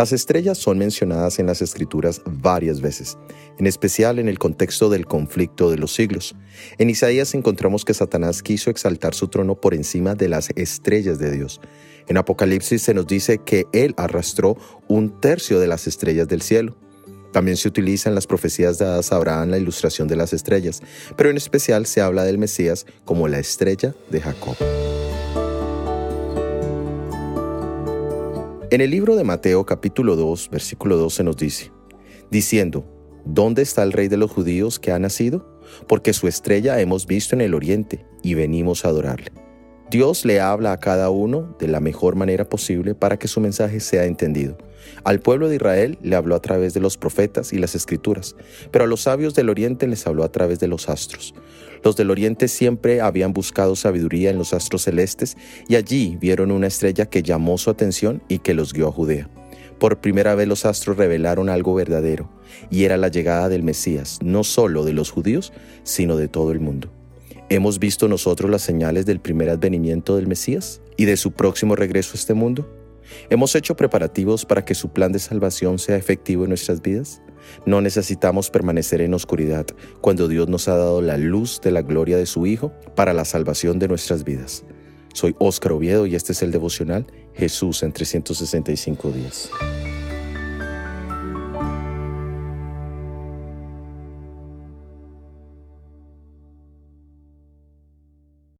Las estrellas son mencionadas en las escrituras varias veces, en especial en el contexto del conflicto de los siglos. En Isaías encontramos que Satanás quiso exaltar su trono por encima de las estrellas de Dios. En Apocalipsis se nos dice que él arrastró un tercio de las estrellas del cielo. También se utiliza en las profecías dadas a Abraham la ilustración de las estrellas, pero en especial se habla del Mesías como la estrella de Jacob. En el libro de Mateo capítulo 2, versículo 12 nos dice, diciendo, ¿dónde está el rey de los judíos que ha nacido? Porque su estrella hemos visto en el oriente y venimos a adorarle. Dios le habla a cada uno de la mejor manera posible para que su mensaje sea entendido. Al pueblo de Israel le habló a través de los profetas y las escrituras, pero a los sabios del oriente les habló a través de los astros. Los del oriente siempre habían buscado sabiduría en los astros celestes y allí vieron una estrella que llamó su atención y que los guió a Judea. Por primera vez los astros revelaron algo verdadero, y era la llegada del Mesías, no solo de los judíos, sino de todo el mundo. ¿Hemos visto nosotros las señales del primer advenimiento del Mesías y de su próximo regreso a este mundo? ¿Hemos hecho preparativos para que su plan de salvación sea efectivo en nuestras vidas? No necesitamos permanecer en oscuridad cuando Dios nos ha dado la luz de la gloria de su Hijo para la salvación de nuestras vidas. Soy Óscar Oviedo y este es el devocional Jesús en 365 días.